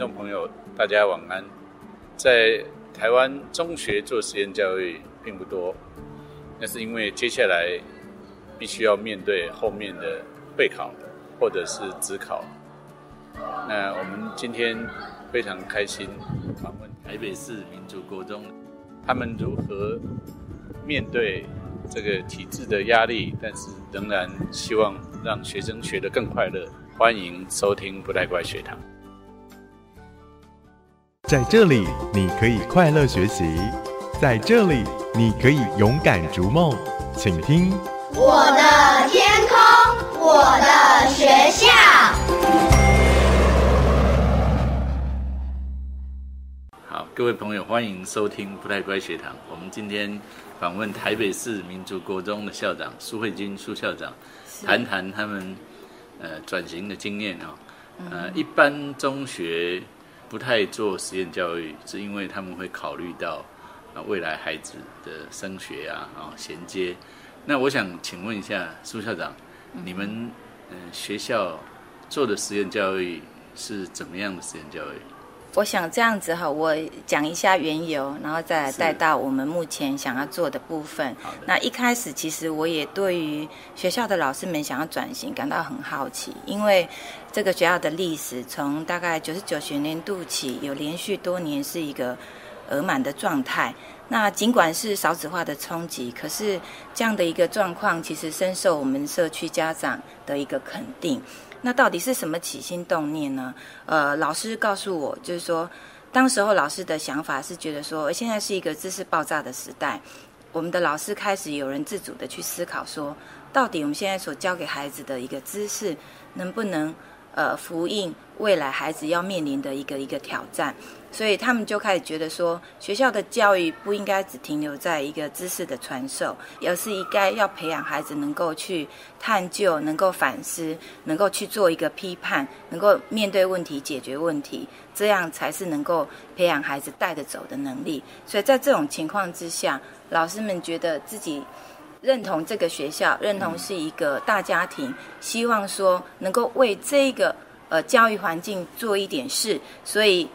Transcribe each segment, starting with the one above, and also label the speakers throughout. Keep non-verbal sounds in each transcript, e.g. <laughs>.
Speaker 1: 众朋友，大家晚安。在台湾中学做实验教育并不多，那是因为接下来必须要面对后面的备考或者是职考。那我们今天非常开心访问台北市民族国中，他们如何面对这个体制的压力，但是仍然希望让学生学得更快乐。欢迎收听不太怪学堂。
Speaker 2: 在这里，你可以快乐学习；在这里，你可以勇敢逐梦。请听
Speaker 3: 我的天空，我的学校。
Speaker 1: 好，各位朋友，欢迎收听不太乖学堂。我们今天访问台北市民族国中的校长苏慧君苏校长，谈谈他们。呃，转型的经验哦，呃，一般中学不太做实验教育，是因为他们会考虑到啊未来孩子的升学啊，啊衔接。那我想请问一下苏校长，你们嗯学校做的实验教育是怎么样的实验教育？
Speaker 4: 我想这样子哈，我讲一下缘由，然后再带到我们目前想要做的部分。那一开始其实我也对于学校的老师们想要转型感到很好奇，因为这个学校的历史从大概九十九学年度起，有连续多年是一个额满的状态。那尽管是少子化的冲击，可是这样的一个状况其实深受我们社区家长的一个肯定。那到底是什么起心动念呢？呃，老师告诉我，就是说，当时候老师的想法是觉得说，现在是一个知识爆炸的时代，我们的老师开始有人自主的去思考，说，到底我们现在所教给孩子的一个知识，能不能呃，呼应未来孩子要面临的一个一个挑战？所以他们就开始觉得说，学校的教育不应该只停留在一个知识的传授，而是应该要培养孩子能够去探究、能够反思、能够去做一个批判、能够面对问题、解决问题，这样才是能够培养孩子带得走的能力。所以在这种情况之下，老师们觉得自己认同这个学校，认同是一个大家庭，希望说能够为这个呃教育环境做一点事，所以。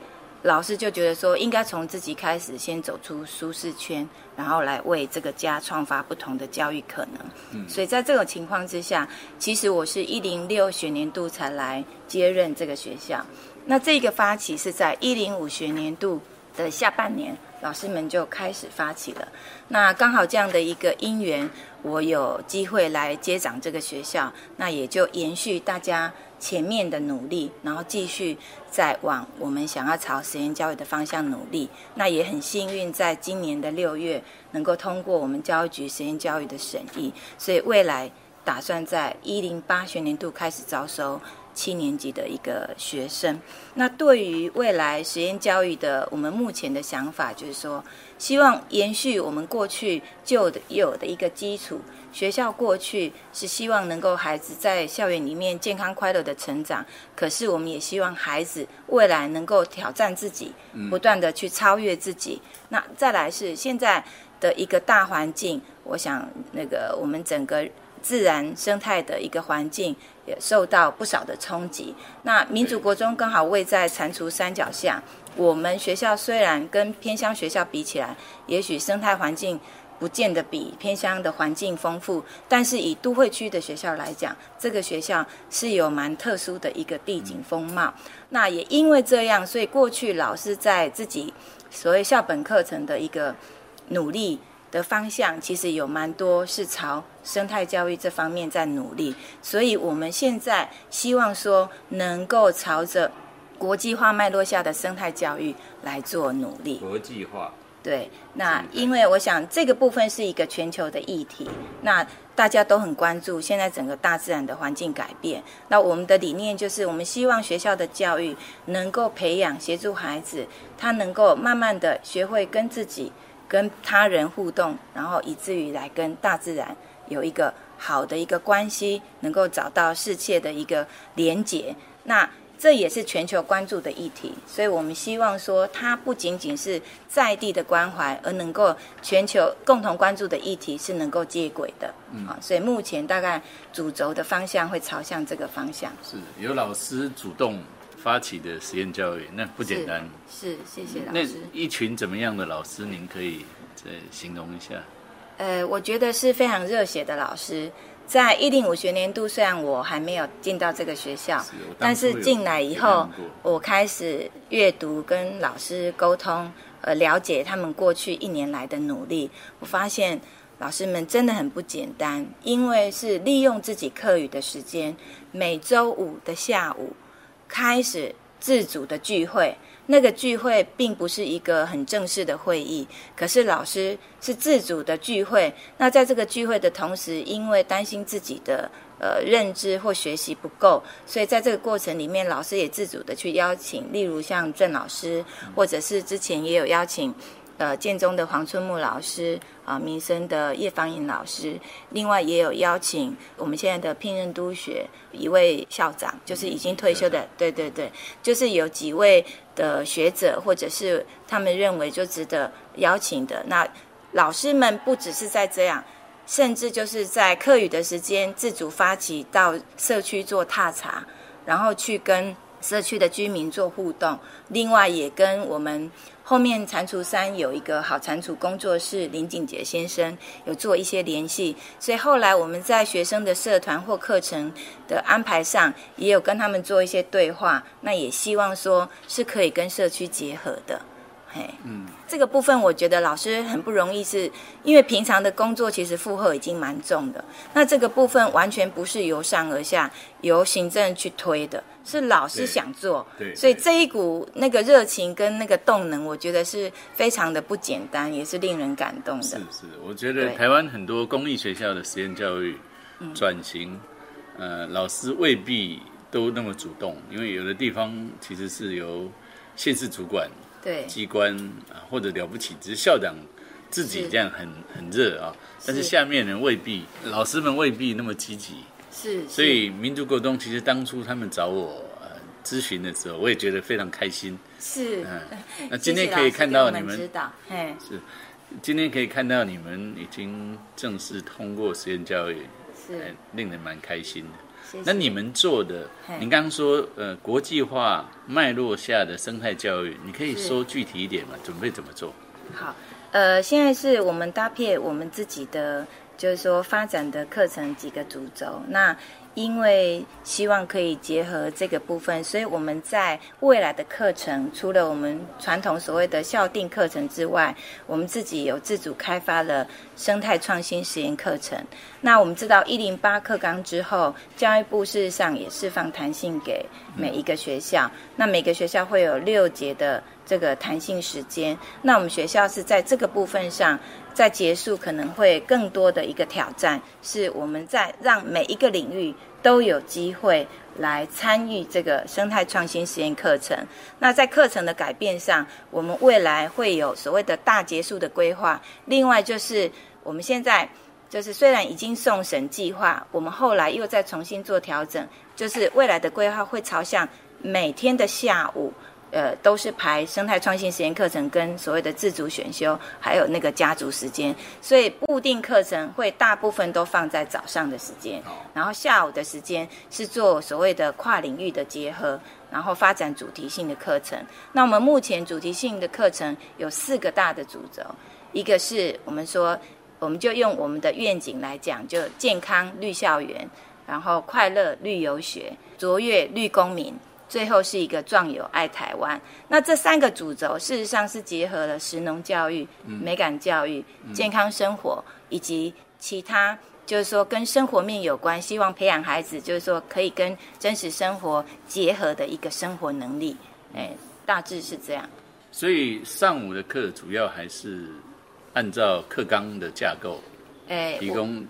Speaker 4: 老师就觉得说，应该从自己开始，先走出舒适圈，然后来为这个家创发不同的教育可能。嗯，所以在这种情况之下，其实我是一零六学年度才来接任这个学校。那这个发起是在一零五学年度的下半年，老师们就开始发起了。那刚好这样的一个因缘，我有机会来接掌这个学校，那也就延续大家。前面的努力，然后继续再往我们想要朝实验教育的方向努力。那也很幸运，在今年的六月能够通过我们教育局实验教育的审议，所以未来打算在一零八学年度开始招收七年级的一个学生。那对于未来实验教育的，我们目前的想法就是说，希望延续我们过去旧的有的一个基础。学校过去是希望能够孩子在校园里面健康快乐的成长，可是我们也希望孩子未来能够挑战自己，不断的去超越自己。那再来是现在的一个大环境，我想那个我们整个自然生态的一个环境也受到不少的冲击。那民主国中刚好位在蟾蜍山脚下，我们学校虽然跟偏乡学校比起来，也许生态环境。不见得比偏乡的环境丰富，但是以都会区的学校来讲，这个学校是有蛮特殊的一个地景风貌。那也因为这样，所以过去老师在自己所谓校本课程的一个努力的方向，其实有蛮多是朝生态教育这方面在努力。所以我们现在希望说，能够朝着国际化脉络下的生态教育来做努力。
Speaker 1: 国际化。
Speaker 4: 对，那因为我想这个部分是一个全球的议题，那大家都很关注现在整个大自然的环境改变。那我们的理念就是，我们希望学校的教育能够培养协助孩子，他能够慢慢的学会跟自己、跟他人互动，然后以至于来跟大自然有一个好的一个关系，能够找到世界的一个连结。那这也是全球关注的议题，所以我们希望说，它不仅仅是在地的关怀，而能够全球共同关注的议题是能够接轨的。啊，所以目前大概主轴的方向会朝向这个方向。
Speaker 1: 是有老师主动发起的实验教育，那不简单。
Speaker 4: 是，谢谢老
Speaker 1: 那
Speaker 4: 师。
Speaker 1: 一群怎么样的老师，您可以再形容一下？
Speaker 4: 呃，我觉得是非常热血的老师。在一零五学年度，虽然我还没有进到这个学校，
Speaker 1: 是
Speaker 4: 但是进来以后，我开始阅读，跟老师沟通，呃，了解他们过去一年来的努力。我发现老师们真的很不简单，因为是利用自己课余的时间，每周五的下午开始自主的聚会。那个聚会并不是一个很正式的会议，可是老师是自主的聚会。那在这个聚会的同时，因为担心自己的呃认知或学习不够，所以在这个过程里面，老师也自主的去邀请，例如像郑老师，或者是之前也有邀请。呃，建中的黄春木老师啊，民生的叶芳颖老师，另外也有邀请我们现在的聘任督学一位校长，就是已经退休的，对对对，就是有几位的学者，或者是他们认为就值得邀请的。那老师们不只是在这样，甚至就是在课余的时间自主发起到社区做踏查，然后去跟社区的居民做互动，另外也跟我们。后面蟾蜍山有一个好蟾蜍工作室，林景杰先生有做一些联系，所以后来我们在学生的社团或课程的安排上，也有跟他们做一些对话。那也希望说是可以跟社区结合的，嘿，嗯，这个部分我觉得老师很不容易，是因为平常的工作其实负荷已经蛮重的，那这个部分完全不是由上而下，由行政去推的。是老师想做，
Speaker 1: 对，
Speaker 4: 所以这一股那个热情跟那个动能，我觉得是非常的不简单，也是令人感动的。
Speaker 1: 是是，我觉得台湾很多公立学校的实验教育转型，呃，老师未必都那么主动，因为有的地方其实是由县市主管
Speaker 4: 对。
Speaker 1: 机关啊，或者了不起，只是校长自己这样很很热啊，但是。下面人未必，老师们未必那么积极。
Speaker 4: 是，
Speaker 1: 所以民族沟通其实当初他们找我呃咨询的时候，我也觉得非常开心。
Speaker 4: 是，
Speaker 1: 嗯，<laughs> 那今天可以看到你们，
Speaker 4: 知道，嘿，
Speaker 1: 是，今天可以看到你们已经正式通过实验教育，
Speaker 4: 是，
Speaker 1: 令人蛮开心的。
Speaker 4: 谢谢
Speaker 1: 那你们做的，您刚刚说呃国际化脉络下的生态教育，你可以说具体一点吗？准备怎么做？
Speaker 4: 好，呃，现在是我们搭配我们自己的。就是说，发展的课程几个主轴。那因为希望可以结合这个部分，所以我们在未来的课程，除了我们传统所谓的校定课程之外，我们自己有自主开发了生态创新实验课程。那我们知道一零八课纲之后，教育部事实上也释放弹性给每一个学校。那每个学校会有六节的这个弹性时间。那我们学校是在这个部分上。在结束可能会更多的一个挑战，是我们在让每一个领域都有机会来参与这个生态创新实验课程。那在课程的改变上，我们未来会有所谓的大结束的规划。另外就是我们现在就是虽然已经送审计划，我们后来又再重新做调整，就是未来的规划会朝向每天的下午。呃，都是排生态创新实验课程跟所谓的自主选修，还有那个家族时间，所以固定课程会大部分都放在早上的时间，然后下午的时间是做所谓的跨领域的结合，然后发展主题性的课程。那我们目前主题性的课程有四个大的主轴，一个是我们说，我们就用我们的愿景来讲，就健康绿校园，然后快乐绿游学，卓越绿公民。最后是一个壮友爱台湾，那这三个主轴事实上是结合了实农教育、美感教育、健康生活以及其他，就是说跟生活面有关，希望培养孩子，就是说可以跟真实生活结合的一个生活能力。哎，大致是这样。
Speaker 1: 所以上午的课主要还是按照课纲的架构，哎，提供。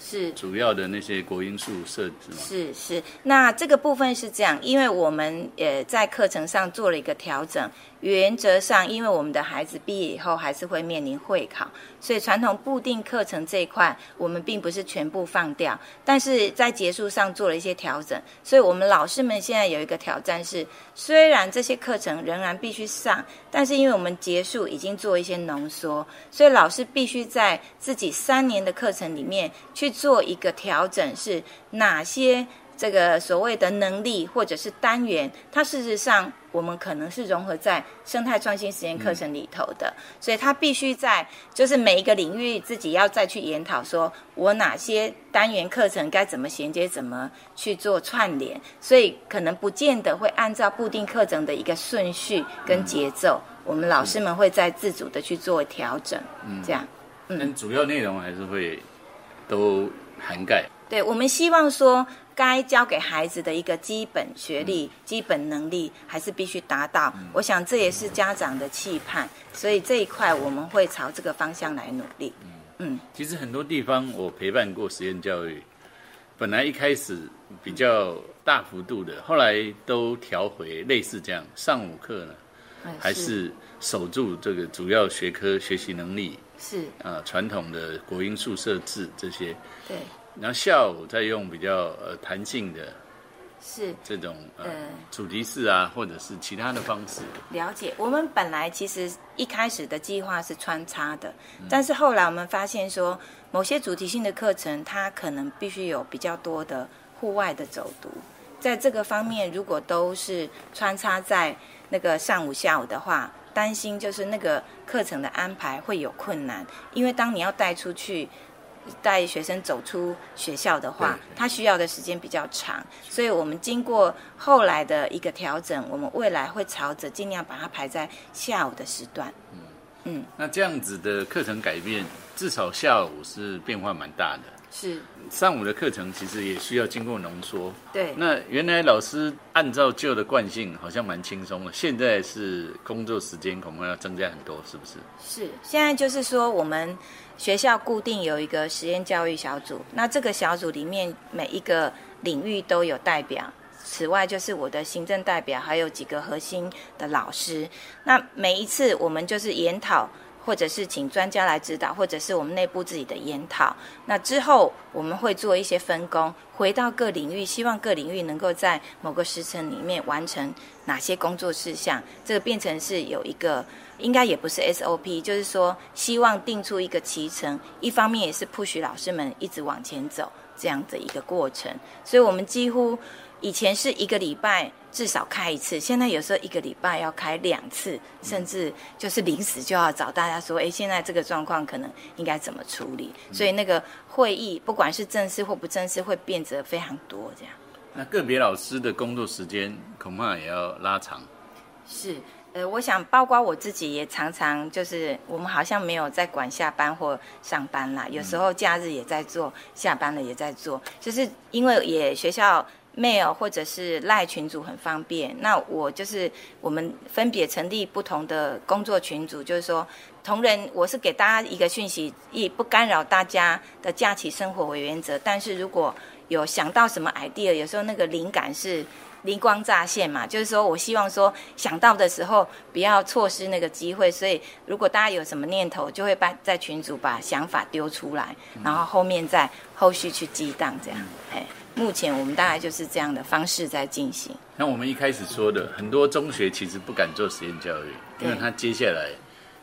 Speaker 4: 是
Speaker 1: 主要的那些国因素设置吗？
Speaker 4: 是是，那这个部分是这样，因为我们呃在课程上做了一个调整。原则上，因为我们的孩子毕业以后还是会面临会考，所以传统固定课程这一块，我们并不是全部放掉，但是在结束上做了一些调整。所以我们老师们现在有一个挑战是，虽然这些课程仍然必须上，但是因为我们结束已经做一些浓缩，所以老师必须在自己三年的课程里面去做一个调整，是哪些。这个所谓的能力或者是单元，它事实上我们可能是融合在生态创新实验课程里头的，所以它必须在就是每一个领域自己要再去研讨，说我哪些单元课程该怎么衔接，怎么去做串联，所以可能不见得会按照固定课程的一个顺序跟节奏，我们老师们会在自主的去做调整，嗯这样。
Speaker 1: 嗯主要内容还是会都涵盖。
Speaker 4: 对，我们希望说，该教给孩子的一个基本学历、基本能力，还是必须达到。我想这也是家长的期盼，所以这一块我们会朝这个方向来努力。
Speaker 1: 嗯，其实很多地方我陪伴过实验教育，本来一开始比较大幅度的，后来都调回类似这样，上午课呢，还是守住这个主要学科学习能力。
Speaker 4: 是。
Speaker 1: 啊，传统的国音宿舍制这些，
Speaker 4: 对，
Speaker 1: 然后下午再用比较呃弹性的，
Speaker 4: 是。
Speaker 1: 这种呃主题式啊，或者是其他的方式。
Speaker 4: 了解，我们本来其实一开始的计划是穿插的，但是后来我们发现说，某些主题性的课程，它可能必须有比较多的户外的走读，在这个方面，如果都是穿插在那个上午、下午的话。担心就是那个课程的安排会有困难，因为当你要带出去，带学生走出学校的话，他需要的时间比较长，所以我们经过后来的一个调整，我们未来会朝着尽量把它排在下午的时段。嗯
Speaker 1: 嗯，那这样子的课程改变，至少下午是变化蛮大的。
Speaker 4: 是
Speaker 1: 上午的课程其实也需要经过浓缩。
Speaker 4: 对。
Speaker 1: 那原来老师按照旧的惯性好像蛮轻松的，现在是工作时间恐怕要增加很多，是不是？
Speaker 4: 是。现在就是说，我们学校固定有一个实验教育小组，那这个小组里面每一个领域都有代表，此外就是我的行政代表，还有几个核心的老师。那每一次我们就是研讨。或者是请专家来指导，或者是我们内部自己的研讨。那之后我们会做一些分工，回到各领域，希望各领域能够在某个时辰里面完成哪些工作事项。这个变成是有一个，应该也不是 SOP，就是说希望定出一个脐程。一方面也是 push 老师们一直往前走这样的一个过程。所以我们几乎以前是一个礼拜。至少开一次，现在有时候一个礼拜要开两次，甚至就是临时就要找大家说，哎，现在这个状况可能应该怎么处理？所以那个会议，不管是正式或不正式，会变得非常多这样。
Speaker 1: 那个别老师的工作时间恐怕也要拉长。
Speaker 4: 是，呃，我想包括我自己也常常就是，我们好像没有在管下班或上班啦，有时候假日也在做，下班了也在做，就是因为也学校。Mail 或者是赖群组很方便，那我就是我们分别成立不同的工作群组，就是说同仁，我是给大家一个讯息，以不干扰大家的假期生活为原则。但是如果有想到什么 idea，有时候那个灵感是灵光乍现嘛，就是说我希望说想到的时候不要错失那个机会。所以如果大家有什么念头，就会把在群组把想法丢出来，然后后面再后续去激荡这样，哎。目前我们大概就是这样的方式在进行。
Speaker 1: 那我们一开始说的，很多中学其实不敢做实验教育，因为他接下来，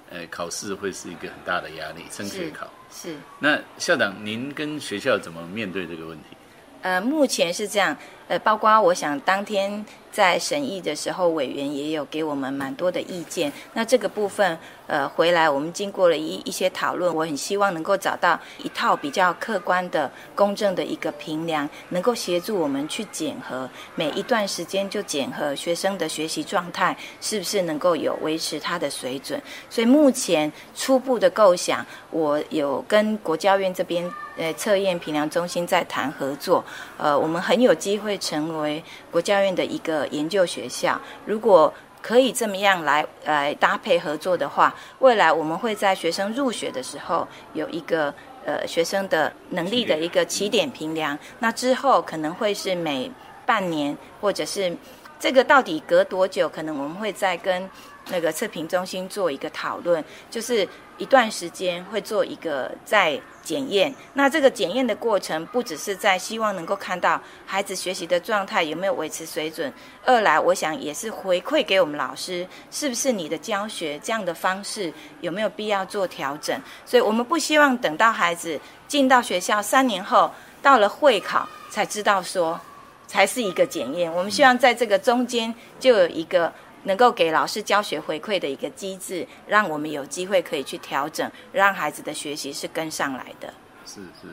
Speaker 1: 呃，考试会是一个很大的压力，升学考。
Speaker 4: 是。
Speaker 1: 那校长，您跟学校怎么面对这个问题？
Speaker 4: 呃，目前是这样。呃，包括我想当天在审议的时候，委员也有给我们蛮多的意见。那这个部分，呃，回来我们经过了一一些讨论，我很希望能够找到一套比较客观的、公正的一个评量，能够协助我们去检核每一段时间就检核学生的学习状态是不是能够有维持他的水准。所以目前初步的构想，我有跟国教院这边呃测验评量中心在谈合作。呃，我们很有机会。成为国教院的一个研究学校，如果可以这么样来来搭配合作的话，未来我们会在学生入学的时候有一个呃学生的能力的一个起点评量，那之后可能会是每半年或者是这个到底隔多久，可能我们会再跟那个测评中心做一个讨论，就是一段时间会做一个在。检验，那这个检验的过程不只是在希望能够看到孩子学习的状态有没有维持水准，二来我想也是回馈给我们老师，是不是你的教学这样的方式有没有必要做调整？所以我们不希望等到孩子进到学校三年后，到了会考才知道说才是一个检验。我们希望在这个中间就有一个能够给老师教学回馈的一个机制，让我们有机会可以去调整，让孩子的学习是跟上来的。
Speaker 1: 是是，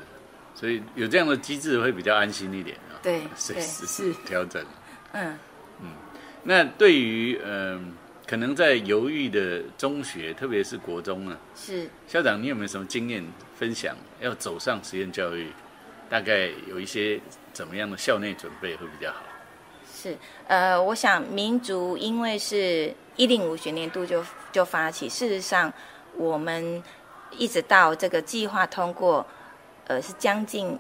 Speaker 1: 所以有这样的机制会比较安心一点啊。
Speaker 4: 对
Speaker 1: 随 <laughs>
Speaker 4: 对
Speaker 1: 时
Speaker 4: 是
Speaker 1: 调整。
Speaker 4: 嗯，
Speaker 1: 那对于嗯、可能在犹豫的中学，特别是国中呢，
Speaker 4: 是。
Speaker 1: 校长，你有没有什么经验分享？要走上实验教育，大概有一些怎么样的校内准备会比较好？
Speaker 4: 是，呃，我想民族因为是一零五学年度就就发起，事实上我们一直到这个计划通过，呃，是将近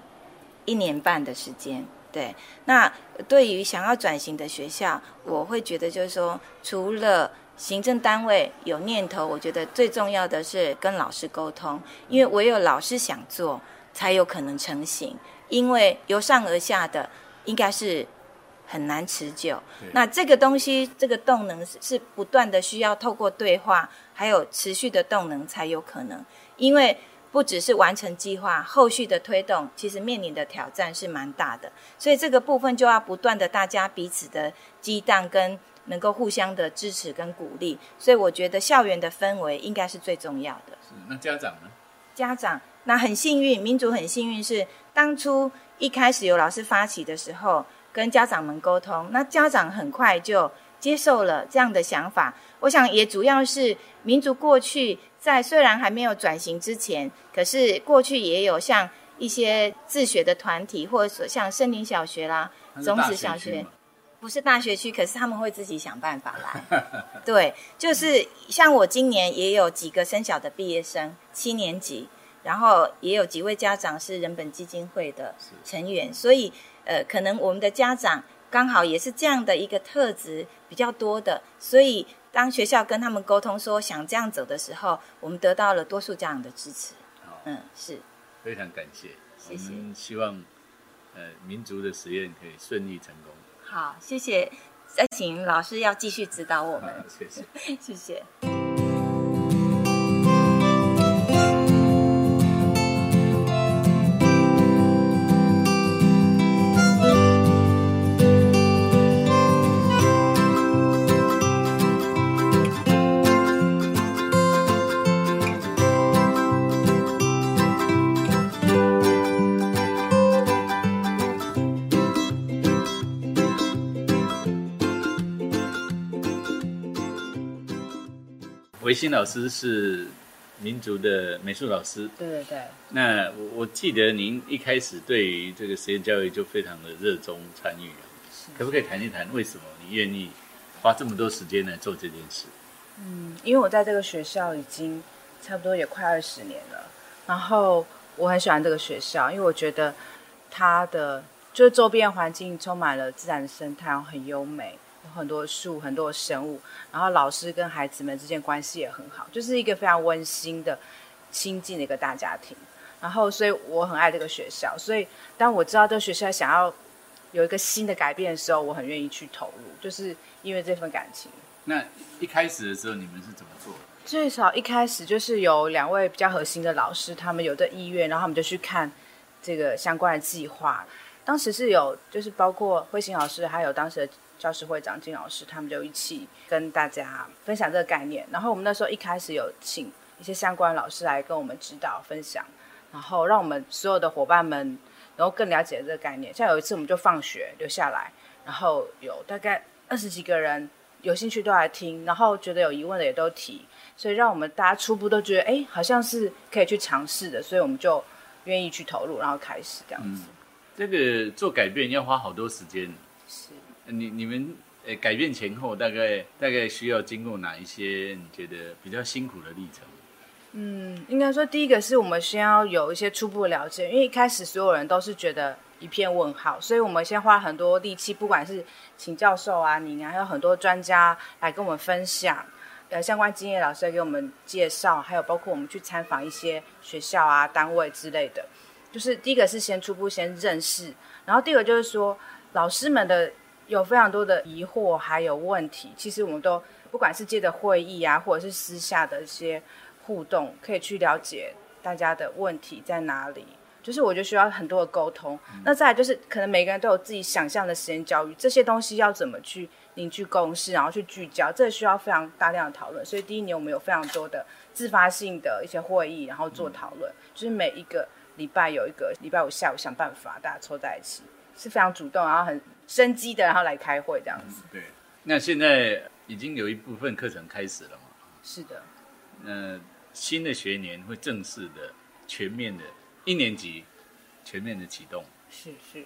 Speaker 4: 一年半的时间。对，那对于想要转型的学校，我会觉得就是说，除了行政单位有念头，我觉得最重要的是跟老师沟通，因为唯有老师想做，才有可能成型。因为由上而下的应该是很难持久。那这个东西，这个动能是是不断的需要透过对话，还有持续的动能才有可能。因为不只是完成计划，后续的推动其实面临的挑战是蛮大的，所以这个部分就要不断的大家彼此的激荡跟能够互相的支持跟鼓励。所以我觉得校园的氛围应该是最重要的。
Speaker 1: 是那家长呢？
Speaker 4: 家长那很幸运，民主很幸运是当初一开始有老师发起的时候，跟家长们沟通，那家长很快就接受了这样的想法。我想也主要是民族过去在虽然还没有转型之前，可是过去也有像一些自学的团体，或者说像森林小学啦、种子小学，不是大学区，可是他们会自己想办法来。<laughs> 对，就是像我今年也有几个生小的毕业生，七年级，然后也有几位家长是人本基金会的成员，所以呃，可能我们的家长刚好也是这样的一个特质比较多的，所以当学校跟他们沟通说想这样走的时候，我们得到了多数家长的支持。
Speaker 1: 好，
Speaker 4: 嗯，是
Speaker 1: 非常感谢。
Speaker 4: 谢谢
Speaker 1: 我们希望呃民族的实验可以顺利成功。
Speaker 4: 好，谢谢。再请老师要继续指导我
Speaker 1: 好
Speaker 4: 们，，
Speaker 1: 谢谢。<laughs>
Speaker 4: 谢谢。
Speaker 1: 维新老师是民族的美术老师，
Speaker 5: 对对对，
Speaker 1: 那我我记得您一开始对于这个实验教育就非常的热衷参与啊，可不可以谈一谈为什么你愿意花这么多时间来做这件事？
Speaker 5: 嗯因为我在这个学校已经差不多也快二十年了，然后我很喜欢这个学校，因为我觉得它的就是周边环境充满了自然生态，然后很优美，有很多树，很多生物，然后老师跟孩子们之间关系也很好，就是一个非常温馨的、亲近的一个大家庭。然后，所以我很爱这个学校，所以当我知道这个学校想要有一个新的改变的时候，我很愿意去投入，就是因为这份感情。
Speaker 1: 那一开始的时候你们是怎么做的？
Speaker 5: 最少一开始就是有两位比较核心的老师，他们有这意愿，然后他们就去看这个相关的计划。当时是有，就是包括慧心老师，还有当时的教师会长金老师，他们就一起跟大家分享这个概念。然后我们那时候一开始有请一些相关老师来跟我们指导分享，然后让我们所有的伙伴们能够更了解这个概念。像有一次我们就放学留下来，然后有大概二十几个人有兴趣都来听，然后觉得有疑问的也都提，所以让我们大家初步都觉得，哎，好像是可以去尝试的，所以我们就愿意去投入，然后开始这样子。
Speaker 1: 这个做改变要花好多时间。你你们呃改变前后大概大概需要经过哪一些你觉得比较辛苦的历程？
Speaker 5: 嗯，应该说第一个是我们先要有一些初步的了解，因为一开始所有人都是觉得一片问号，所以我们先花很多力气，不管是请教授啊、您啊，还有很多专家来跟我们分享，呃，相关经验老师来给我们介绍，还有包括我们去参访一些学校啊、单位之类的。就是第一个是先初步先认识，然后第二个就是说老师们的有非常多的疑惑还有问题，其实我们都不管是借着会议啊，或者是私下的一些互动，可以去了解大家的问题在哪里，就是我觉得需要很多的沟通。那再来就是可能每个人都有自己想象的时间教育，这些东西要怎么去凝聚共识，然后去聚焦，这需要非常大量的讨论。所以第一年我们有非常多的自发性的一些会议，然后做讨论，就是每一个礼拜有一个礼拜五下午想办法大家凑在一起，是非常主动，然后很生机的，然后来开会这样子。
Speaker 1: 对，那现在已经有一部分课程开始了嘛？
Speaker 5: 是的，
Speaker 1: 呃，新的学年会正式的、全面的，一年级全面的启动。
Speaker 5: 是是，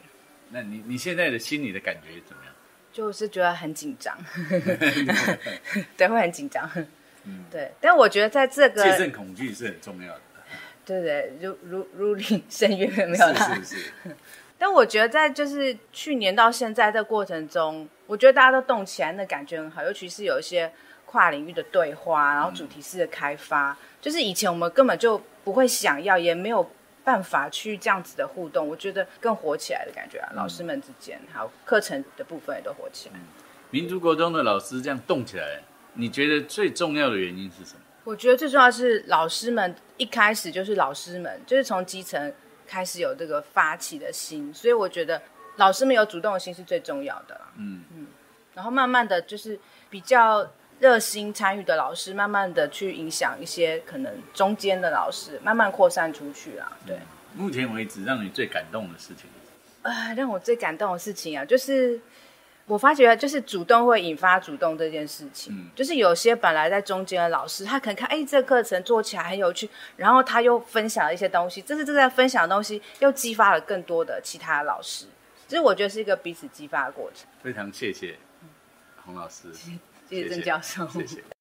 Speaker 1: 那你你现在的心里的感觉怎么样？
Speaker 5: 就是觉得很紧张，<laughs> 对，会很紧张。对，但我觉得在这个
Speaker 1: 戒慎恐惧是很重要的。
Speaker 5: 对对，如如如临深渊没有啦。
Speaker 1: 是是是，
Speaker 5: 但我觉得在就是去年到现在这过程中，我觉得大家都动起来，那感觉很好。尤其是有一些跨领域的对话，然后主题式的开发，就是以前我们根本就不会想要，也没有办法去这样子的互动。我觉得更火起来的感觉啊，老师们之间还有课程的部分也都火起来。
Speaker 1: 民族国中的老师这样动起来，你觉得最重要的原因是什么？
Speaker 5: 我觉得最重要是老师们一开始就是老师们，就是从基层开始有这个发起的心，所以我觉得老师们有主动的心是最重要的啦。
Speaker 1: 嗯
Speaker 5: 嗯，然后慢慢的就是比较热心参与的老师，慢慢的去影响一些可能中间的老师，慢慢扩散出去啊。对，
Speaker 1: 目前为止让你最感动的事情，
Speaker 5: 啊，让我最感动的事情啊，就是我发觉就是主动会引发主动这件事情。
Speaker 1: 嗯
Speaker 5: 就是有些本来在中间的老师，他可能看哎这个课程做起来很有趣，然后他又分享了一些东西，这是正在分享的东西又激发了更多的其他的老师。其实我觉得是一个彼此激发的过程。
Speaker 1: 非常谢谢洪老师，
Speaker 5: 谢谢郑教授。
Speaker 1: 谢谢。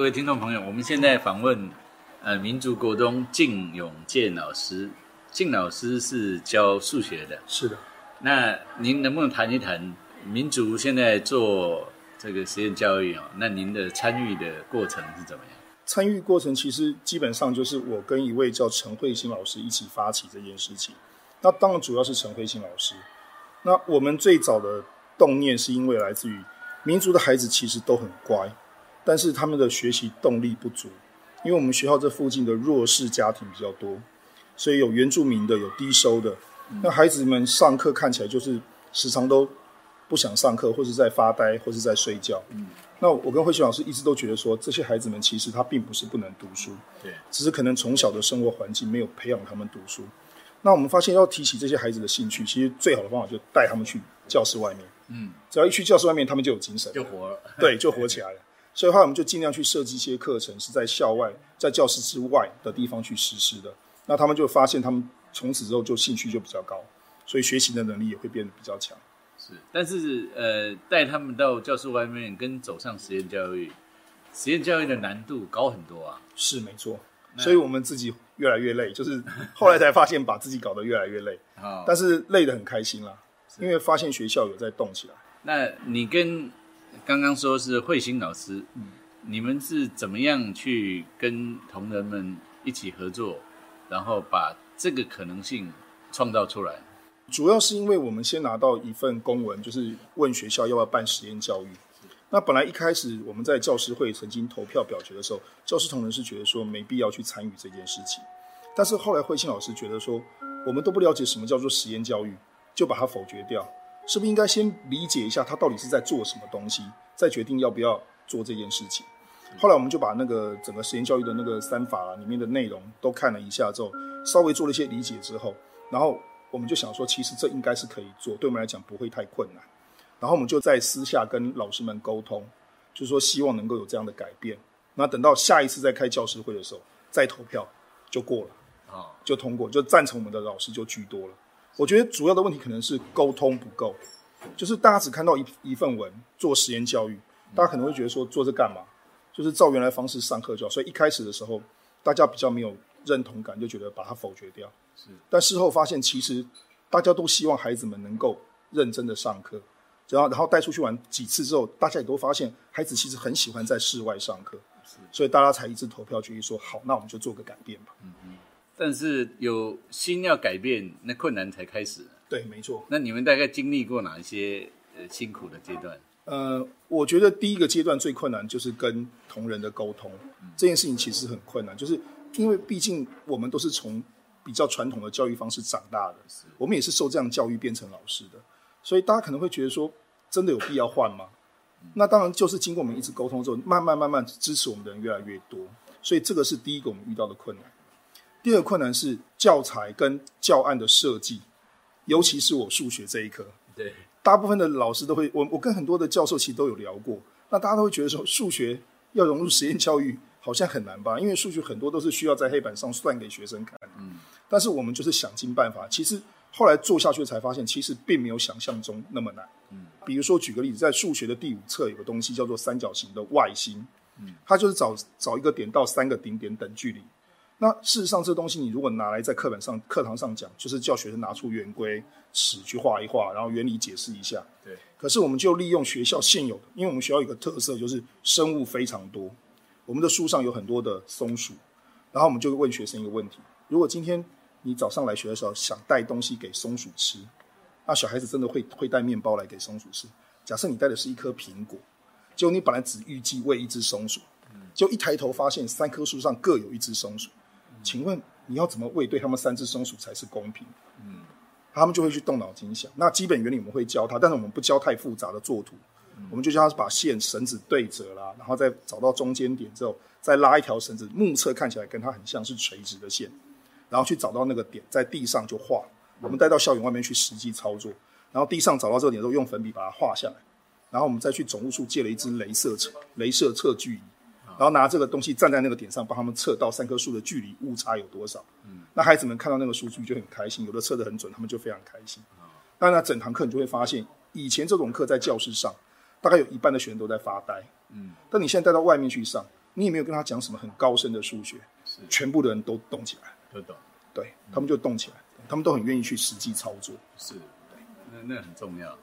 Speaker 1: 各位听众朋友，我们现在访问呃民族国中靳永健老师，靳老师是教数学的。
Speaker 6: 是的，
Speaker 1: 那您能不能谈一谈民族现在做这个实验教育哦？那您的参与的过程是怎么样？
Speaker 6: 参与过程其实基本上就是我跟一位叫陈慧欣老师一起发起这件事情。那当然主要是陈慧欣老师。那我们最早的动念是因为来自于民族的孩子其实都很乖，但是他们的学习动力不足，因为我们学校这附近的弱势家庭比较多，所以有原住民的，有低收的。那孩子们上课看起来就是时常都不想上课，或是在发呆，或是在睡觉。嗯那我跟慧群老师一直都觉得说，这些孩子们其实他并不是不能读书，
Speaker 1: 对，
Speaker 6: 只是可能从小的生活环境没有培养他们读书。那我们发现要提起这些孩子的兴趣，其实最好的方法就带他们去教室外面。
Speaker 1: 嗯，
Speaker 6: 只要一去教室外面，他们就有精神，
Speaker 1: 就活了。
Speaker 6: 对，就活起来了。所以后来我们就尽量去设计一些课程，是在校外、在教室之外的地方去实施的。那他们就发现，他们从此之后就兴趣就比较高，所以学习的能力也会变得比较强。
Speaker 1: 是，但是呃，带他们到教室外面跟走上实验教育，实验教育的难度高很多啊。
Speaker 6: 是没错，所以我们自己越来越累，就是后来才发现把自己搞得越来越累，
Speaker 1: 啊，<laughs>
Speaker 6: 但是累得很开心啦，因为发现学校有在动起来。
Speaker 1: 那你跟刚刚说是慧心老师，
Speaker 6: 嗯
Speaker 1: 你们是怎么样去跟同仁们一起合作，然后把这个可能性创造出来？
Speaker 6: 主要是因为我们先拿到一份公文，就是问学校要不要办实验教育。那本来一开始我们在教师会曾经投票表决的时候，教师同仁是觉得说没必要去参与这件事情。但是后来慧心老师觉得说，我们都不了解什么叫做实验教育，就把它否决掉。是不是应该先理解一下他到底是在做什么东西，再决定要不要做这件事情？后来我们就把那个整个实验教育的那个三法啊里面的内容都看了一下之后，稍微做了一些理解之后，然后我们就想说，其实这应该是可以做，对我们来讲不会太困难。然后我们就在私下跟老师们沟通，就是说希望能够有这样的改变。那等到下一次再开教师会的时候，再投票就过了，
Speaker 1: 啊，
Speaker 6: 就通过，就赞成我们的老师就居多了。我觉得主要的问题可能是沟通不够，就是大家只看到一一份文做实验教育，大家可能会觉得说做这干嘛？就是照原来方式上课就好。所以一开始的时候，大家比较没有认同感，就觉得把它否决掉。但事后发现，其实大家都希望孩子们能够认真的上课，然后然后带出去玩几次之后，大家也都发现孩子其实很喜欢在室外上课，所以大家才一致投票决议说好，那我们就做个改变吧。
Speaker 1: 但是有心要改变，那困难才开始。
Speaker 6: 对，没错。
Speaker 1: 那你们大概经历过哪一些呃辛苦的阶段？
Speaker 6: 呃，我觉得第一个阶段最困难就是跟同仁的沟通，这件事情其实很困难，就是因为毕竟我们都是从比较传统的教育方式长大的，我们也是受这样教育变成老师的，所以大家可能会觉得说，真的有必要换吗？那当然就是经过我们一直沟通之后，慢慢慢慢支持我们的人越来越多，所以这个是第一个我们遇到的困难。第二个困难是教材跟教案的设计，尤其是我数学这一科，
Speaker 1: 对，
Speaker 6: 大部分的老师都会，我我跟很多的教授其实都有聊过，那大家都会觉得说，数学要融入实验教育好像很难吧？因为数学很多都是需要在黑板上算给学生看，嗯，但是我们就是想尽办法，其实后来做下去才发现，其实并没有想象中那么难，嗯，比如说举个例子，在数学的第五册有个东西叫做三角形的外心，嗯，它就是找找一个点到三个顶点等距离。那事实上，这东西你如果拿来在课本上、课堂上讲，就是叫学生拿出圆规尺去画一画，然后原理解释一下。
Speaker 1: 对。
Speaker 6: 可是我们就利用学校现有的，因为我们学校有个特色，就是生物非常多。我们的书上有很多的松鼠，然后我们就问学生一个问题：如果今天你早上来学的时候想带东西给松鼠吃，那小孩子真的会会带面包来给松鼠吃？假设你带的是一颗苹果，结果你本来只预计喂一只松鼠，就一抬头发现三棵树上各有一只松鼠。请问你要怎么喂对他们三只松鼠才是公平？嗯，他们就会去动脑筋想。那基本原理我们会教他，但是我们不教太复杂的作图，我们就教他把线绳子对折啦，然后再找到中间点之后，再拉一条绳子，目测看起来跟它很像是垂直的线，然后去找到那个点，在地上就画。我们带到校园外面去实际操作，然后地上找到这个点之后，用粉笔把它画下来，然后我们再去总务处借了一支镭射测镭射测距仪。然后拿这个东西站在那个点上，帮他们测到三棵树的距离误差有多少。嗯，那孩子们看到那个数据就很开心，有的测得很准，他们就非常开心。那那整堂课你就会发现，以前这种课在教室上，大概有一半的学生都在发呆。嗯，但你现在带到外面去上，你也没有跟他讲什么很高深的数学，是全部的人都动起来，
Speaker 1: 都懂，
Speaker 6: 对他们就动起来，他们都很愿意去实际操作。
Speaker 1: 是，对，那那很重要。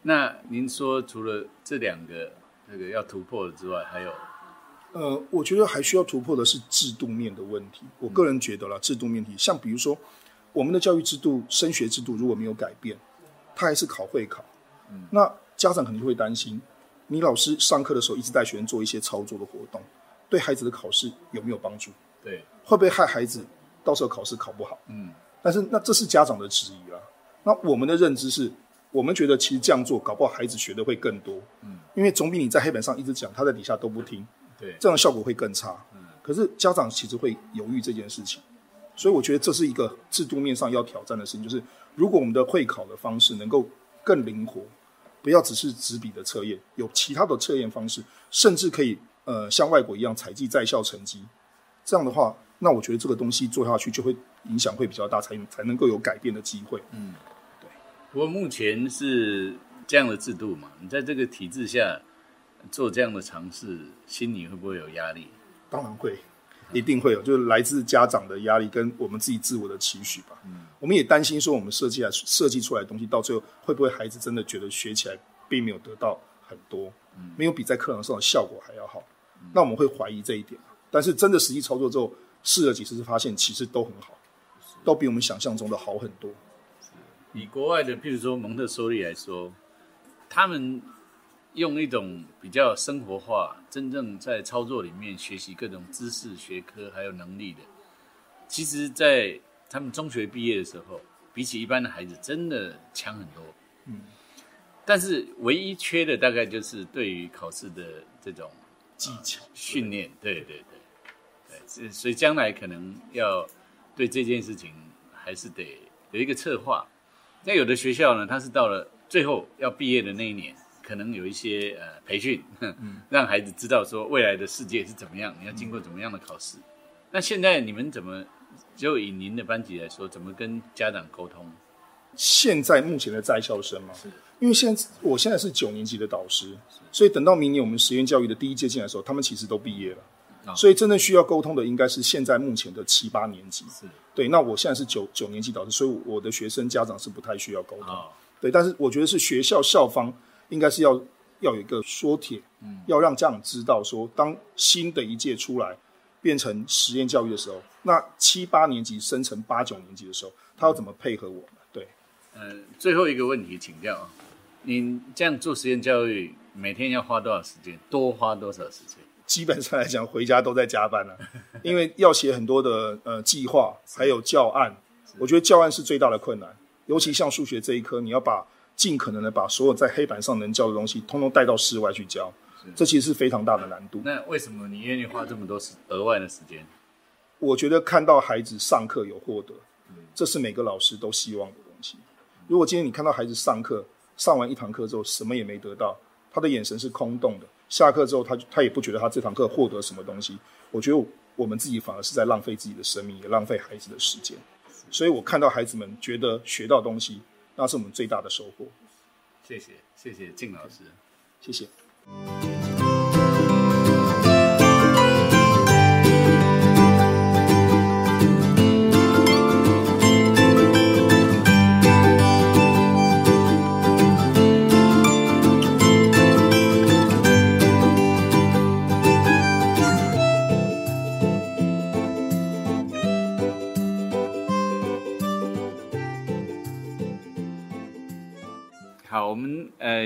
Speaker 1: 那您说除了这两个那个要突破之外，还有？
Speaker 6: 呃，我觉得还需要突破的是制度面的问题。我个人觉得啦，制度面题，像比如说我们的教育制度、升学制度如果没有改变，他还是考会考。嗯，那家长肯定会担心，你老师上课的时候一直带学生做一些操作的活动，对孩子的考试有没有帮助？
Speaker 1: 对，
Speaker 6: 会不会害孩子到时候考试考不好？嗯，但是那这是家长的质疑啦。那我们的认知是，我们觉得其实这样做搞不好孩子学的会更多。嗯，因为总比你在黑板上一直讲，他在底下都不听。
Speaker 1: 对，
Speaker 6: 这样效果会更差。嗯，可是家长其实会犹豫这件事情，所以我觉得这是一个制度面上要挑战的事情，就是如果我们的会考的方式能够更灵活，不要只是纸笔的测验，有其他的测验方式，甚至可以呃像外国一样采集在校成绩，这样的话，那我觉得这个东西做下去就会影响会比较大，才才能够有改变的机会。嗯，对。
Speaker 1: 不过目前是这样的制度嘛，你在这个体制下。做这样的尝试，心里会不会有压力？
Speaker 6: 当然会，一定会有，就是来自家长的压力跟我们自己自我的期许吧。嗯，我们也担心说，我们设计来设计出来的东西，到最后会不会孩子真的觉得学起来并没有得到很多，没有比在课堂上的效果还要好？那我们会怀疑这一点。但是真的实际操作之后，试了几次，是发现其实都很好，都比我们想象中的好很多。
Speaker 1: 以国外的，譬如说蒙特梭利来说，他们。用一种比较生活化、真正在操作里面学习各种知识、学科还有能力的，其实，在他们中学毕业的时候，比起一般的孩子，真的强很多。嗯，但是唯一缺的大概就是对于考试的这种
Speaker 6: 技巧
Speaker 1: 训练。对对对，对，所以将来可能要对这件事情还是得有一个策划。那有的学校呢，他是到了最后要毕业的那一年。可能有一些呃培训，<laughs> 让孩子知道说未来的世界是怎么样，你要经过怎么样的考试。那现在你们怎么就以您的班级来说，怎么跟家长沟通？
Speaker 6: 现在目前的在校生吗，是因为现在我现在是九年级的导师，所以等到明年我们实验教育的第一届进来的时候，他们其实都毕业了。所以真正需要沟通的应该是现在目前的七八年级。
Speaker 1: 是
Speaker 6: 对，那我现在是九九年级导师，所以我的学生家长是不太需要沟通。
Speaker 1: 哦，
Speaker 6: 对，但是我觉得是学校校方应该是要要有一个说帖，嗯，要让家长知道说，当新的一届出来变成实验教育的时候，那七八年级升成八九年级的时候，他要怎么配合我们？对，
Speaker 1: 呃，最后一个问题请教啊，你这样做实验教育，每天要花多少时间？多花多少时间？
Speaker 6: 基本上来讲，回家都在加班了、<laughs> 因为要写很多的呃计划，还有教案。我觉得教案是最大的困难，尤其像数学这一科，你要把尽可能的把所有在黑板上能教的东西，通通带到室外去教，这其实是非常大的难度。
Speaker 1: 那为什么你愿意花这么多时额外的时间？
Speaker 6: 我觉得看到孩子上课有获得，这是每个老师都希望的东西。如果今天你看到孩子上课上完一堂课之后什么也没得到，他的眼神是空洞的，下课之后他他也不觉得他这堂课获得什么东西，我觉得我们自己反而是在浪费自己的生命，也浪费孩子的时间。所以我看到孩子们觉得学到东西，那是我们最大的收获。
Speaker 1: 谢谢，谢谢靳老师。
Speaker 6: 谢谢。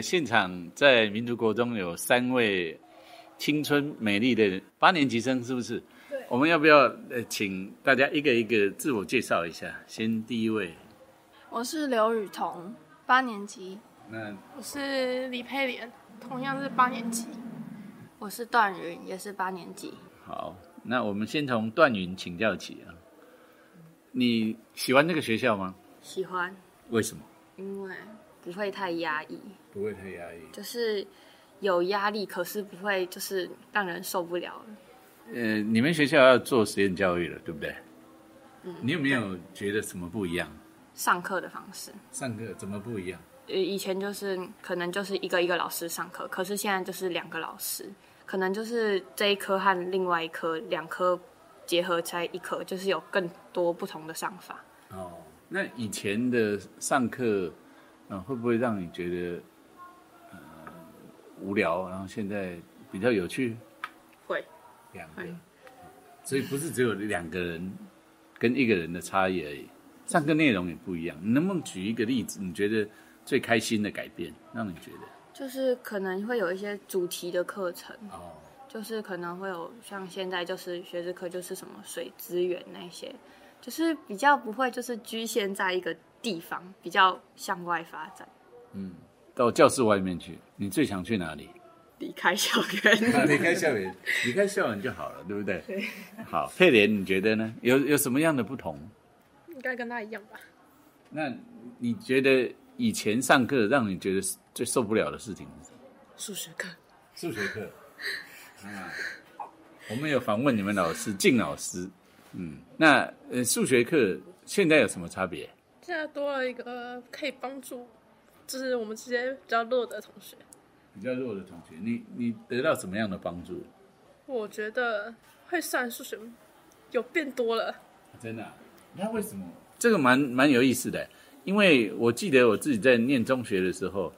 Speaker 1: 现场在民族国中有三位青春美丽的八年级生，是不是？对。我们要不要呃请大家一个一个自我介绍一下？先第一位，
Speaker 7: 我是刘雨桐，八年级。
Speaker 1: 那
Speaker 8: 我是李佩莲，同样是八年级。
Speaker 7: 我是段云，也是八年级。
Speaker 1: 好，那我们先从段云请教起啊。你喜欢这个学校吗？
Speaker 7: 喜欢，
Speaker 1: 为什么？
Speaker 7: 因为不会太压抑，
Speaker 1: 不会太压抑。
Speaker 7: 就是有压力，可是不会就是让人受不了了。
Speaker 1: 呃，你们学校要做实验教育了，对不对？嗯。你有没有觉得什么不一样？
Speaker 7: 上课的方式，
Speaker 1: 上课怎么不一样？
Speaker 7: 呃，以前就是可能就是一个一个老师上课，可是现在就是两个老师，可能就是这一科和另外一科两科结合在一科，就是有更多不同的上法。
Speaker 1: 哦，那以前的上课，嗯、会不会让你觉得呃无聊？然后现在比较有趣？
Speaker 7: 会，
Speaker 1: 两个，所以不是只有两个人跟一个人的差异而已，上课内容也不一样。你能不能举一个例子？你觉得最开心的改变，让你觉得？
Speaker 7: 就是可能会有一些主题的课程，
Speaker 1: 哦，
Speaker 7: 就是可能会有像现在就是学制课就是什么水资源那些，就是比较不会就是局限在一个地方，比较向外发展，
Speaker 1: 嗯，到教室外面去，你最想去哪里？
Speaker 7: 离开校园。<laughs>
Speaker 1: 离开校园，离开校园就好了，对不对？<laughs> 对。好，佩莲，你觉得呢？有有什么样的不同？
Speaker 8: 应该跟他一样吧？
Speaker 1: 那你觉得以前上课让你觉得最受不了的事情是什么？
Speaker 8: 数学课，
Speaker 1: 数学课。啊，我们有访问你们老师靳老师，嗯，那呃数学课现在有什么差别？
Speaker 8: 现在多了一个可以帮助，就是我们这些比较弱的同学。
Speaker 1: 比较弱的同学，你你得到什么样的帮助？
Speaker 8: 我觉得会算数学有变多了。
Speaker 1: 真的、啊？那为什么？这个蛮蛮有意思的，因为我记得我自己在念中学的时候，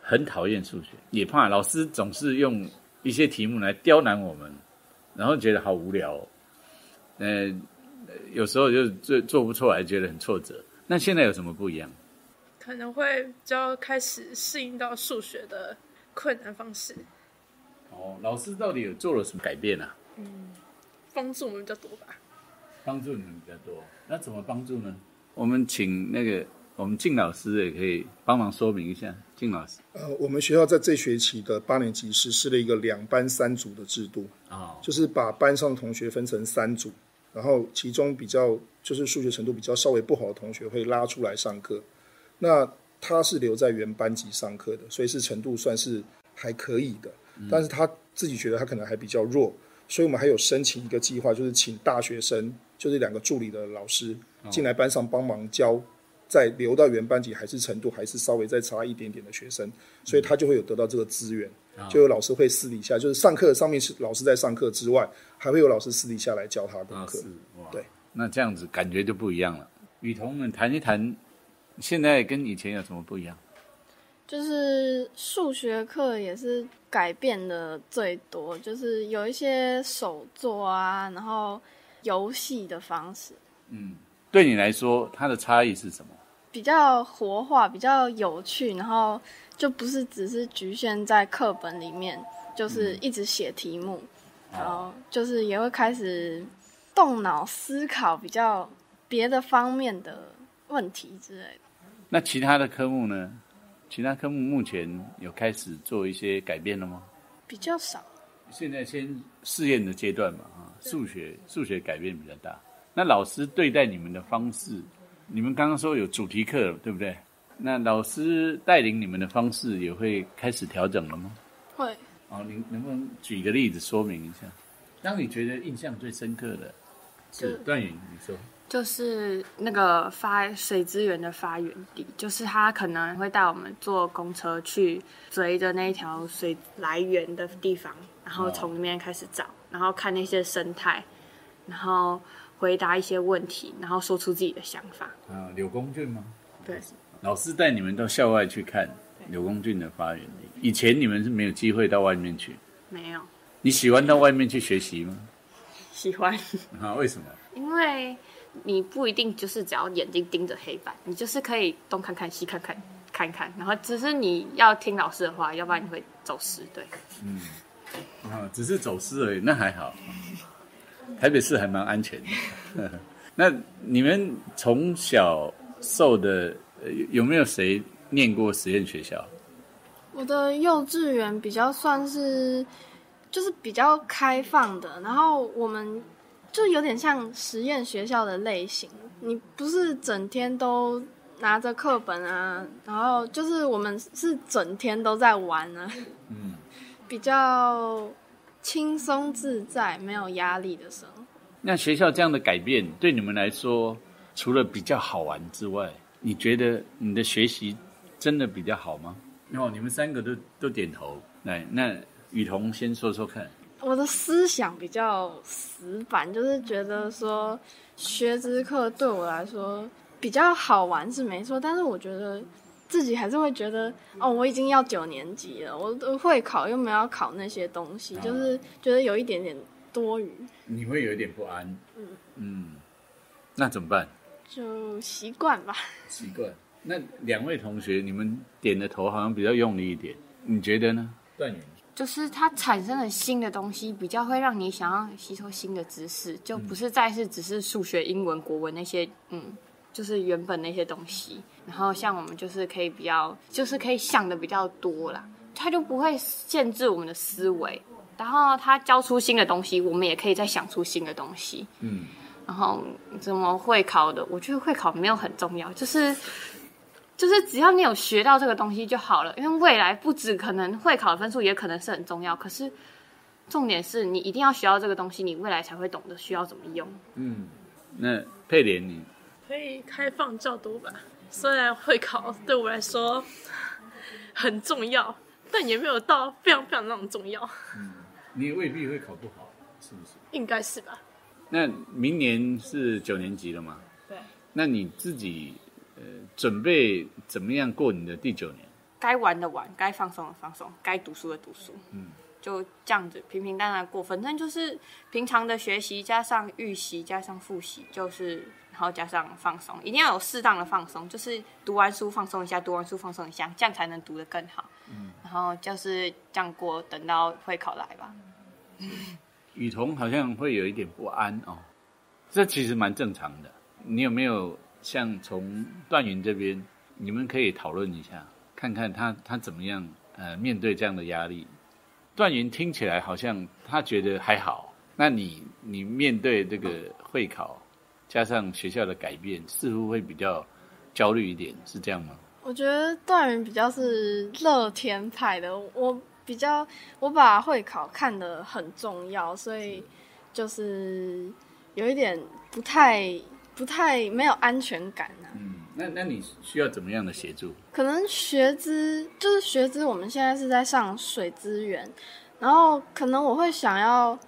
Speaker 1: 很讨厌数学，也怕老师总是用一些题目来刁难我们，然后觉得好无聊、哦。呃，有时候就做做不出来，觉得很挫折。那现在有什么不一样？
Speaker 8: 可能会比较开始适应到数学的困难方式，
Speaker 1: 哦，老师到底有做了什么改变啊？
Speaker 8: 帮助我们比较多吧。
Speaker 1: 帮助你们比较多，那怎么帮助呢？我们请那个我们靳老师也可以帮忙说明一下。靳老师，
Speaker 6: 呃，我们学校在这学期的八年级实施了一个两班三组的制度，
Speaker 1: 哦，
Speaker 6: 就是把班上同学分成三组，然后其中比较就是数学程度比较稍微不好的同学会拉出来上课，那他是留在原班级上课的，所以是程度算是还可以的，但是他自己觉得他可能还比较弱，所以我们还有申请一个计划，就是请大学生，就是两个助理的老师进来班上帮忙教再留到原班级还是程度还是稍微再差一点点的学生，所以他就会有得到这个资源，就有老师会私底下就是上课上面是老师在上课之外，还会有老师私底下来教他功课。
Speaker 1: 哇
Speaker 6: 对，
Speaker 1: 那这样子感觉就不一样了。雨桐们谈一谈，现在跟以前有什么不一样？
Speaker 9: 就是数学课也是改变的最多，就是有一些手作啊，然后游戏的方式
Speaker 1: 嗯，对你来说，它的差异是什么？
Speaker 9: 比较活化，比较有趣，然后就不是只是局限在课本里面，就是一直写题目，然后就是也会开始动脑思考比较别的方面的问题之类的。
Speaker 1: 那其他的科目呢？其他科目目前有开始做一些改变了吗？
Speaker 9: 比较少，
Speaker 1: 现在先试验的阶段嘛，啊，数学数学改变比较大。那老师对待你们的方式，你们刚刚说有主题课，对不对？那老师带领你们的方式也会开始调整了吗？
Speaker 9: 会
Speaker 1: 哦，您能不能举个例子说明一下？让你觉得印象最深刻的是段云，你说
Speaker 7: 就是那个发水资源的发源地，就是他可能会带我们坐公车去随着那一条水来源的地方，然后从里面开始找，然后看那些生态，然后回答一些问题，然后说出自己的想法。
Speaker 1: 啊，柳公俊吗？
Speaker 7: 对，
Speaker 1: 老师带你们到校外去看柳公俊的发源地。以前你们是没有机会到外面去，
Speaker 7: 没有
Speaker 1: 你喜欢到外面去学习吗？
Speaker 7: 喜欢，
Speaker 1: 啊，为什么？
Speaker 7: 因为你不一定就是只要眼睛盯着黑板，你就是可以东看看西看看看看，然后只是你要听老师的话，要不然你会走失。对，
Speaker 1: 啊，只是走失而已，那还好。台北市还蛮安全的。<laughs> 那你们从小受的，呃有没有谁念过实验学校？
Speaker 9: 我的幼稚园比较算是，就是比较开放的，然后我们就有点像实验学校的类型。你不是整天都拿着课本啊，然后就是我们是整天都在玩啊，
Speaker 1: 嗯，
Speaker 9: 比较轻松自在、没有压力的生活。
Speaker 1: 那学校这样的改变对你们来说，除了比较好玩之外，你觉得你的学习真的比较好吗？哦，你们三个都都点头。来，那雨桐先说说看。
Speaker 9: 我的思想比较死板，就是觉得说学资课对我来说比较好玩是没错，但是我觉得自己还是会觉得哦，我已经要九年级了，我都会考又没有考那些东西，就是觉得有一点点多余，
Speaker 1: 你会有一点不安。嗯那怎么办？
Speaker 9: 就习惯吧。
Speaker 1: 习惯。那两位同学，你们点的头好像比较用力一点，你觉得呢？段云。
Speaker 7: 就是它产生了新的东西，比较会让你想要吸收新的知识，就不是再是只是数学、英文、国文那些，嗯，就是原本那些东西。然后像我们就是可以比较，就是可以想的比较多啦，它就不会限制我们的思维。然后它教出新的东西，我们也可以再想出新的东西。
Speaker 1: 嗯，
Speaker 7: 然后怎么会考的？我觉得会考没有很重要，就是就是只要你有学到这个东西就好了。因为未来不止可能会考的分数，也可能是很重要。可是重点是你一定要学到这个东西，你未来才会懂得需要怎么用。
Speaker 1: 嗯，那佩莲你
Speaker 8: 可以开放较多吧。虽然会考对我来说很重要，但也没有到非常非常那种重要，嗯
Speaker 1: 你也未必会考不好，是不是？
Speaker 8: 应该是吧？
Speaker 1: 那明年是九年级了嘛？
Speaker 8: 对。
Speaker 1: 那你自己呃准备怎么样过你的第九年？
Speaker 7: 该玩的玩，该放松的放松，该读书的读书。
Speaker 1: 嗯，
Speaker 7: 就这样子平平淡淡过，反正就是平常的学习加上预习加上复习，就是然后加上放松，一定要有适当的放松，就是读完书放松一下，读完书放松一下，这样才能读得更好。
Speaker 1: 嗯，
Speaker 7: 然后就是这样过，等到会考来吧。
Speaker 1: 雨桐好像会有一点不安哦，这其实蛮正常的。你有没有像从段云这边，你们可以讨论一下，看看他他怎么样呃面对这样的压力？段云听起来好像他觉得还好，那你你面对这个会考，加上学校的改变，似乎会比较焦虑一点，是这样吗？
Speaker 9: 我觉得段云比较是乐天派的，我比较我把会考看得很重要，所以就是有一点不太不太没有安全感啊。
Speaker 1: 嗯，那那你需要怎么样的协助？
Speaker 9: 可能学资就是学资，我们现在是在上水资源，然后可能我会想要，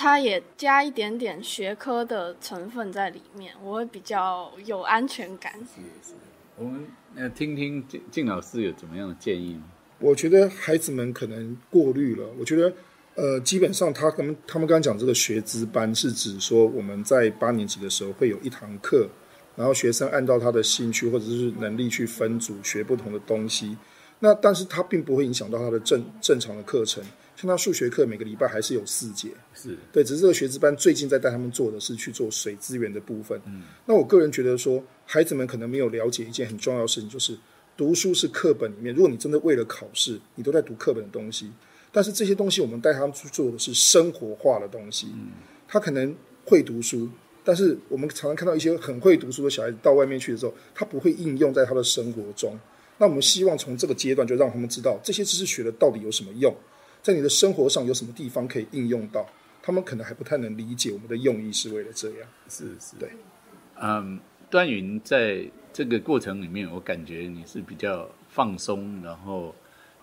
Speaker 9: 它也加一点点学科的成分在里面，我会比较有安全感。
Speaker 1: 是是我们呃听听静静老师有怎么样的建议吗？
Speaker 6: 我觉得孩子们可能过滤了。我觉得，呃，基本上他跟他们刚刚讲这个学资班是指说我们在八年级的时候会有一堂课，然后学生按照他的兴趣或者是能力去分组学不同的东西。那但是他并不会影响到他的正正常的课程。像他数学课每个礼拜还是有四节，
Speaker 1: 是
Speaker 6: 对，只是这个学资班最近在带他们做的是去做水资源的部分。嗯，那我个人觉得说，孩子们可能没有了解一件很重要的事情，就是读书是课本里面，如果你真的为了考试，你都在读课本的东西，但是这些东西我们带他们去做的是生活化的东西。嗯，他可能会读书，但是我们常常看到一些很会读书的小孩子到外面去的时候，他不会应用在他的生活中。那我们希望从这个阶段就让他们知道这些知识学的到底有什么用。在你的生活上有什么地方可以应用到？他们可能还不太能理解我们的用意是为了这样。
Speaker 1: 是是，
Speaker 6: 对。
Speaker 1: 嗯，端云在这个过程里面，我感觉你是比较放松，然后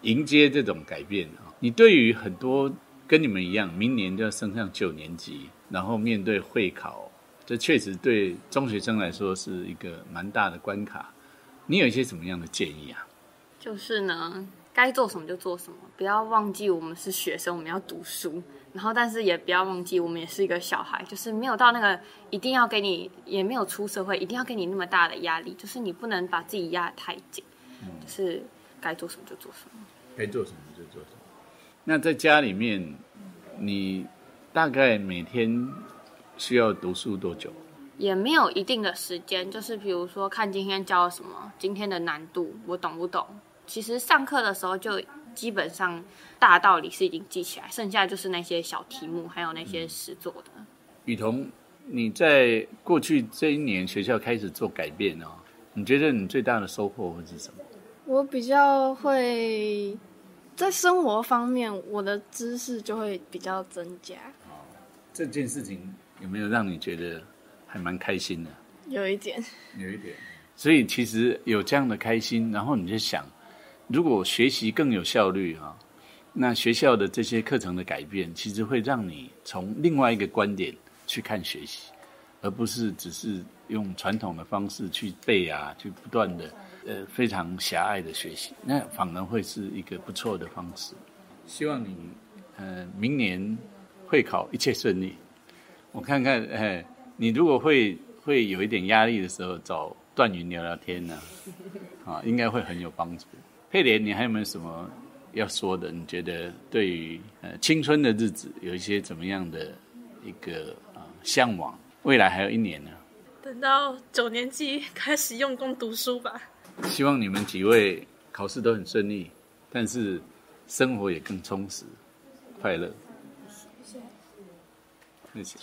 Speaker 1: 迎接这种改变啊。你对于很多跟你们一样，明年就要升上九年级，然后面对会考，这确实对中学生来说是一个蛮大的关卡。你有一些什么样的建议啊？
Speaker 7: 就是呢。该做什么就做什么，不要忘记我们是学生，我们要读书。然后，但是也不要忘记，我们也是一个小孩，就是没有到那个一定要给你，也没有出社会，一定要给你那么大的压力。就是你不能把自己压得太紧，就是该做什么就做什么。
Speaker 1: 该做什么就做什么。那在家里面，你大概每天需要读书多久？
Speaker 7: 也没有一定的时间，就是比如说看今天教了什么，今天的难度我懂不懂。其实上课的时候就基本上大道理是已经记起来，剩下就是那些小题目，还有那些实做的。
Speaker 1: 雨桐，你在过去这一年学校开始做改变哦，你觉得你最大的收获会是什么？
Speaker 9: 我比较会在生活方面，我的知识就会比较增加。
Speaker 1: 哦，这件事情有没有让你觉得还蛮开心的？
Speaker 9: 有一点，
Speaker 1: 有一点。所以其实有这样的开心，然后你就想。如果学习更有效率啊，那学校的这些课程的改变，其实会让你从另外一个观点去看学习，而不是只是用传统的方式去背啊，去不断的呃非常狭隘的学习，那反而会是一个不错的方式。希望你呃明年会考一切顺利。我看看，哎，你如果会会有一点压力的时候，找段云聊聊天呢，啊，应该会很有帮助。佩莲，你还有没有什么要说的？你觉得对于呃青春的日子有一些怎么样的一个啊向往？未来还有一年呢，
Speaker 8: 等到九年级开始用功读书吧。
Speaker 1: 希望你们几位考试都很顺利，但是生活也更充实、快乐。谢谢。谢谢。